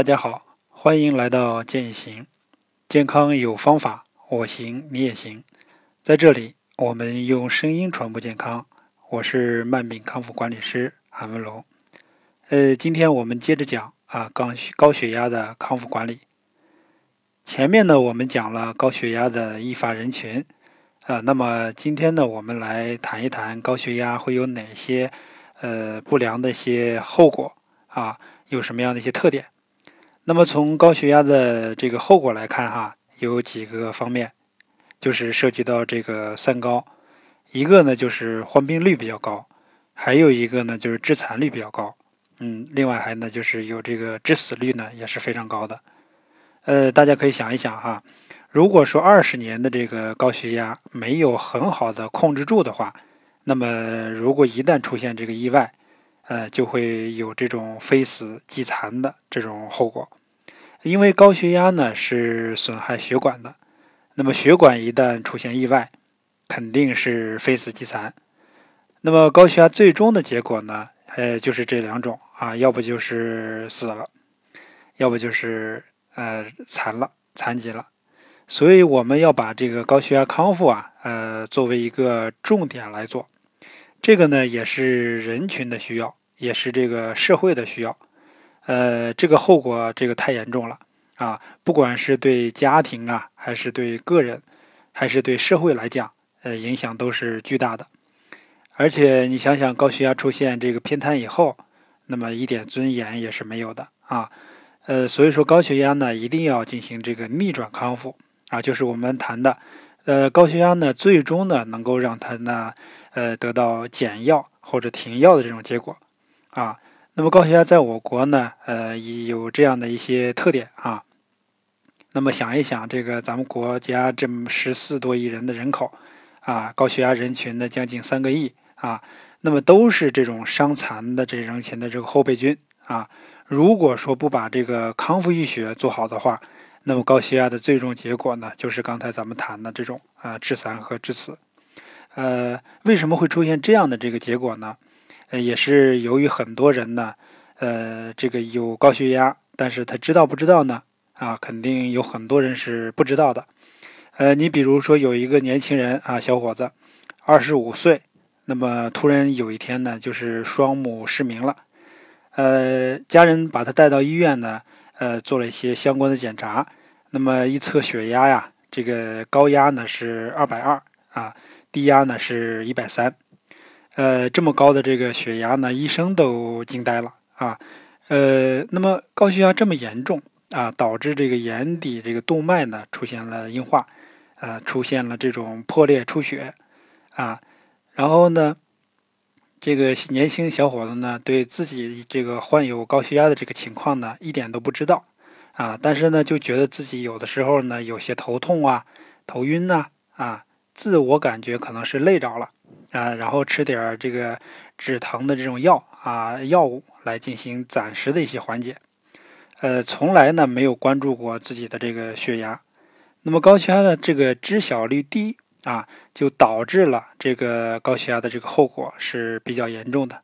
大家好，欢迎来到健行，健康有方法，我行你也行。在这里，我们用声音传播健康。我是慢病康复管理师韩文龙。呃，今天我们接着讲啊，高高血压的康复管理。前面呢，我们讲了高血压的易发人群啊，那么今天呢，我们来谈一谈高血压会有哪些呃不良的一些后果啊，有什么样的一些特点。那么从高血压的这个后果来看，哈，有几个方面，就是涉及到这个三高，一个呢就是患病率比较高，还有一个呢就是致残率比较高，嗯，另外还呢就是有这个致死率呢也是非常高的。呃，大家可以想一想哈，如果说二十年的这个高血压没有很好的控制住的话，那么如果一旦出现这个意外，呃，就会有这种非死即残的这种后果，因为高血压呢是损害血管的，那么血管一旦出现意外，肯定是非死即残。那么高血压最终的结果呢，呃，就是这两种啊，要不就是死了，要不就是呃残了、残疾了。所以我们要把这个高血压康复啊，呃，作为一个重点来做，这个呢也是人群的需要。也是这个社会的需要，呃，这个后果这个太严重了啊！不管是对家庭啊，还是对个人，还是对社会来讲，呃，影响都是巨大的。而且你想想，高血压出现这个偏瘫以后，那么一点尊严也是没有的啊！呃，所以说高血压呢，一定要进行这个逆转康复啊，就是我们谈的，呃，高血压呢，最终呢，能够让它呢，呃，得到减药或者停药的这种结果。啊，那么高血压在我国呢，呃，有这样的一些特点啊。那么想一想，这个咱们国家这么十四多亿人的人口啊，高血压人群呢将近三个亿啊，那么都是这种伤残的这人群的这个后备军啊。如果说不把这个康复医学做好的话，那么高血压的最终结果呢，就是刚才咱们谈的这种啊致残和致死。呃，为什么会出现这样的这个结果呢？呃，也是由于很多人呢，呃，这个有高血压，但是他知道不知道呢？啊，肯定有很多人是不知道的。呃，你比如说有一个年轻人啊，小伙子，二十五岁，那么突然有一天呢，就是双目失明了。呃，家人把他带到医院呢，呃，做了一些相关的检查，那么一测血压呀，这个高压呢是二百二啊，低压呢是一百三。呃，这么高的这个血压呢，医生都惊呆了啊！呃，那么高血压这么严重啊，导致这个眼底这个动脉呢出现了硬化，啊，出现了这种破裂出血啊。然后呢，这个年轻小伙子呢，对自己这个患有高血压的这个情况呢，一点都不知道啊，但是呢，就觉得自己有的时候呢，有些头痛啊、头晕呐啊，自我感觉可能是累着了。啊，然后吃点这个止疼的这种药啊，药物来进行暂时的一些缓解。呃，从来呢没有关注过自己的这个血压。那么高血压的这个知晓率低啊，就导致了这个高血压的这个后果是比较严重的。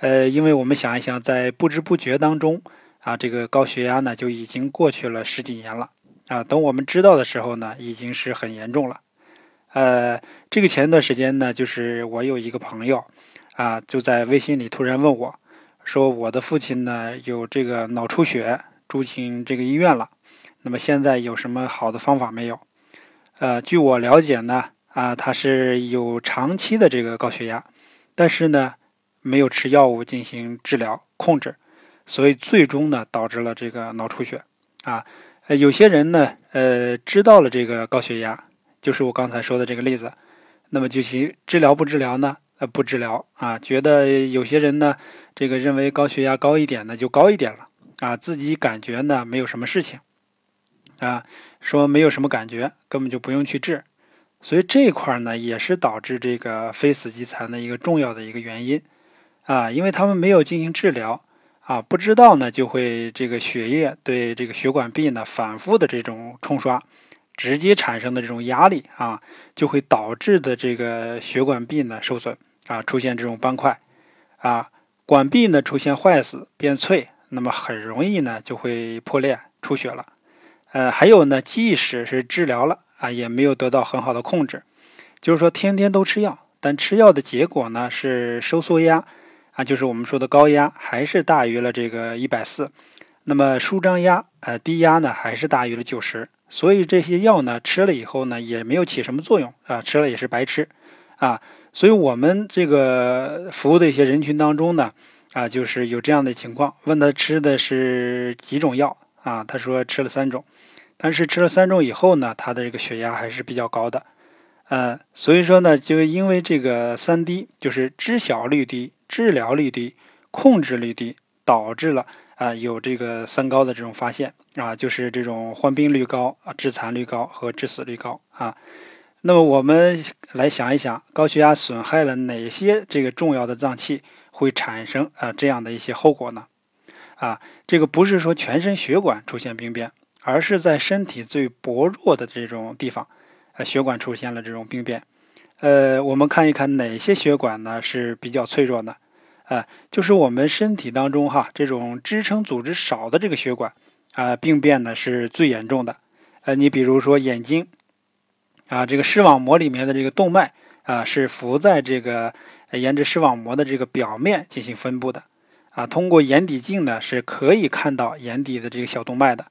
呃，因为我们想一想，在不知不觉当中啊，这个高血压呢就已经过去了十几年了啊。等我们知道的时候呢，已经是很严重了。呃，这个前段时间呢，就是我有一个朋友，啊，就在微信里突然问我，说我的父亲呢有这个脑出血，住进这个医院了，那么现在有什么好的方法没有？呃，据我了解呢，啊，他是有长期的这个高血压，但是呢没有吃药物进行治疗控制，所以最终呢导致了这个脑出血。啊，呃，有些人呢，呃，知道了这个高血压。就是我刚才说的这个例子，那么就行治疗不治疗呢？呃，不治疗啊，觉得有些人呢，这个认为高血压高一点呢就高一点了啊，自己感觉呢没有什么事情啊，说没有什么感觉，根本就不用去治，所以这块呢也是导致这个非死即残的一个重要的一个原因啊，因为他们没有进行治疗啊，不知道呢就会这个血液对这个血管壁呢反复的这种冲刷。直接产生的这种压力啊，就会导致的这个血管壁呢受损啊，出现这种斑块啊，管壁呢出现坏死变脆，那么很容易呢就会破裂出血了。呃，还有呢，即使是治疗了啊，也没有得到很好的控制，就是说天天都吃药，但吃药的结果呢是收缩压啊，就是我们说的高压还是大于了这个一百四，那么舒张压呃低压呢还是大于了九十，所以这些药呢吃了以后呢也没有起什么作用啊，吃了也是白吃啊，所以我们这个服务的一些人群当中呢啊，就是有这样的情况，问他吃的是几种药啊，他说吃了三种。但是吃了三种以后呢，他的这个血压还是比较高的，呃，所以说呢，就因为这个三低，就是知晓率低、治疗率低、控制率低，导致了啊有这个三高的这种发现啊，就是这种患病率高啊、致残率高和致死率高啊。那么我们来想一想，高血压损害了哪些这个重要的脏器，会产生啊这样的一些后果呢？啊，这个不是说全身血管出现病变。而是在身体最薄弱的这种地方，呃，血管出现了这种病变。呃，我们看一看哪些血管呢是比较脆弱的？啊，就是我们身体当中哈，这种支撑组织少的这个血管啊，病变呢是最严重的。呃，你比如说眼睛啊，这个视网膜里面的这个动脉啊，是浮在这个沿着视网膜的这个表面进行分布的。啊，通过眼底镜呢是可以看到眼底的这个小动脉的。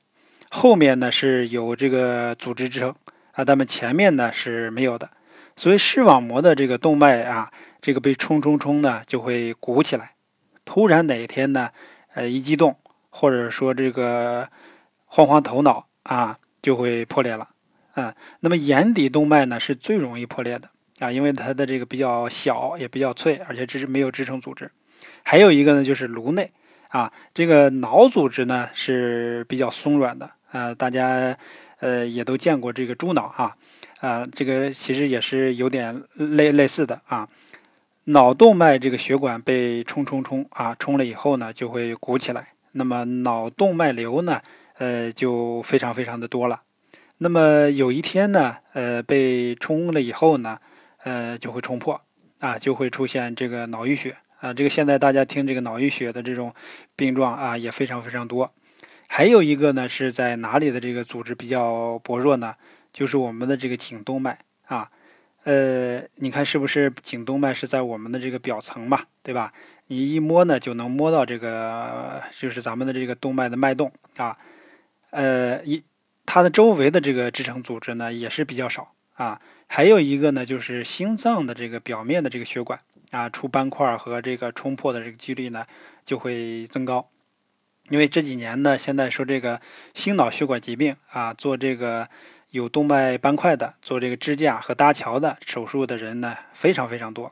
后面呢是有这个组织支撑啊，咱们前面呢是没有的，所以视网膜的这个动脉啊，这个被冲冲冲呢就会鼓起来，突然哪一天呢，呃一激动或者说这个慌慌头脑啊，就会破裂了啊。那么眼底动脉呢是最容易破裂的啊，因为它的这个比较小也比较脆，而且这是没有支撑组织。还有一个呢就是颅内啊，这个脑组织呢是比较松软的。啊，大家呃也都见过这个猪脑啊，啊，这个其实也是有点类类似的啊。脑动脉这个血管被冲冲冲啊，冲了以后呢，就会鼓起来。那么脑动脉瘤呢，呃，就非常非常的多了。那么有一天呢，呃，被冲了以后呢，呃，就会冲破啊，就会出现这个脑淤血啊。这个现在大家听这个脑淤血的这种病状啊，也非常非常多。还有一个呢，是在哪里的这个组织比较薄弱呢？就是我们的这个颈动脉啊，呃，你看是不是颈动脉是在我们的这个表层嘛，对吧？你一摸呢，就能摸到这个，就是咱们的这个动脉的脉动啊，呃，一它的周围的这个支撑组织呢也是比较少啊。还有一个呢，就是心脏的这个表面的这个血管啊，出斑块和这个冲破的这个几率呢就会增高。因为这几年呢，现在说这个心脑血管疾病啊，做这个有动脉斑块的，做这个支架和搭桥的手术的人呢，非常非常多。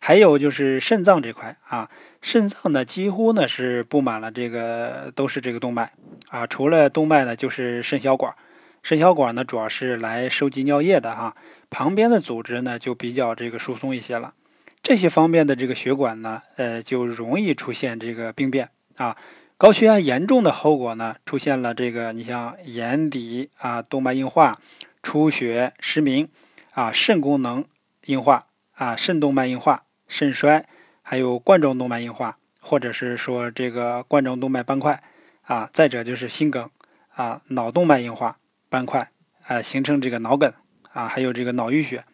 还有就是肾脏这块啊，肾脏呢几乎呢是布满了这个都是这个动脉啊，除了动脉呢就是肾小管。肾小管呢主要是来收集尿液的哈，旁边的组织呢就比较这个疏松一些了。这些方面的这个血管呢，呃，就容易出现这个病变啊。高血压严重的后果呢，出现了这个，你像眼底啊动脉硬化、出血、失明啊肾功能硬化啊肾动脉硬化、肾衰，还有冠状动脉硬化，或者是说这个冠状动脉斑块啊，再者就是心梗啊脑动脉硬化斑块啊形成这个脑梗啊，还有这个脑淤血，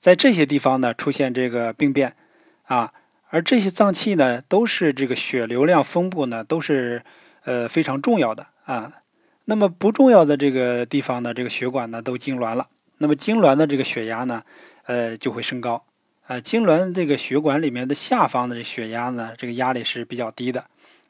在这些地方呢出现这个病变啊。而这些脏器呢，都是这个血流量分布呢，都是呃非常重要的啊。那么不重要的这个地方呢，这个血管呢都痉挛了，那么痉挛的这个血压呢，呃就会升高啊。痉挛这个血管里面的下方的这血压呢，这个压力是比较低的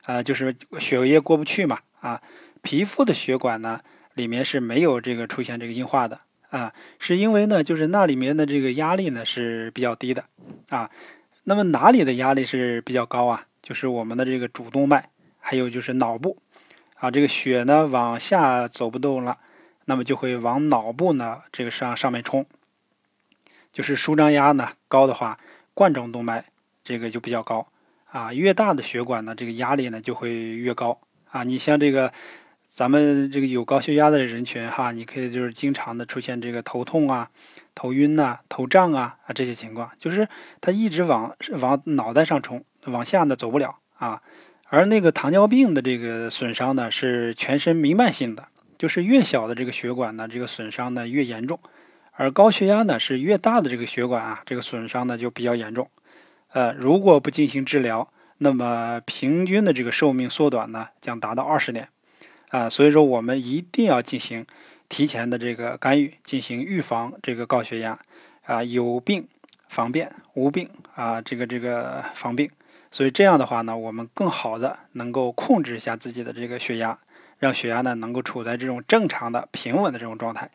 啊，就是血液过不去嘛啊。皮肤的血管呢，里面是没有这个出现这个硬化的啊，是因为呢，就是那里面的这个压力呢是比较低的啊。那么哪里的压力是比较高啊？就是我们的这个主动脉，还有就是脑部，啊，这个血呢往下走不动了，那么就会往脑部呢这个上上面冲，就是舒张压呢高的话，冠状动脉这个就比较高啊，越大的血管呢，这个压力呢就会越高啊。你像这个。咱们这个有高血压的人群哈，你可以就是经常的出现这个头痛啊、头晕呐、头胀啊啊这些情况，就是它一直往往脑袋上冲，往下呢走不了啊，而那个糖尿病的这个损伤呢，是全身弥漫性的，就是越小的这个血管呢，这个损伤呢越严重；而高血压呢，是越大的这个血管啊，这个损伤呢就比较严重。呃，如果不进行治疗，那么平均的这个寿命缩短呢，将达到二十年。啊，所以说我们一定要进行提前的这个干预，进行预防这个高血压。啊，有病防变，无病啊，这个这个防病。所以这样的话呢，我们更好的能够控制一下自己的这个血压，让血压呢能够处在这种正常的平稳的这种状态。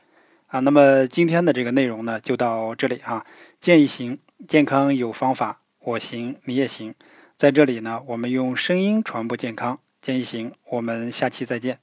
啊，那么今天的这个内容呢就到这里啊。建议行，健康有方法，我行你也行。在这里呢，我们用声音传播健康。建议行，我们下期再见。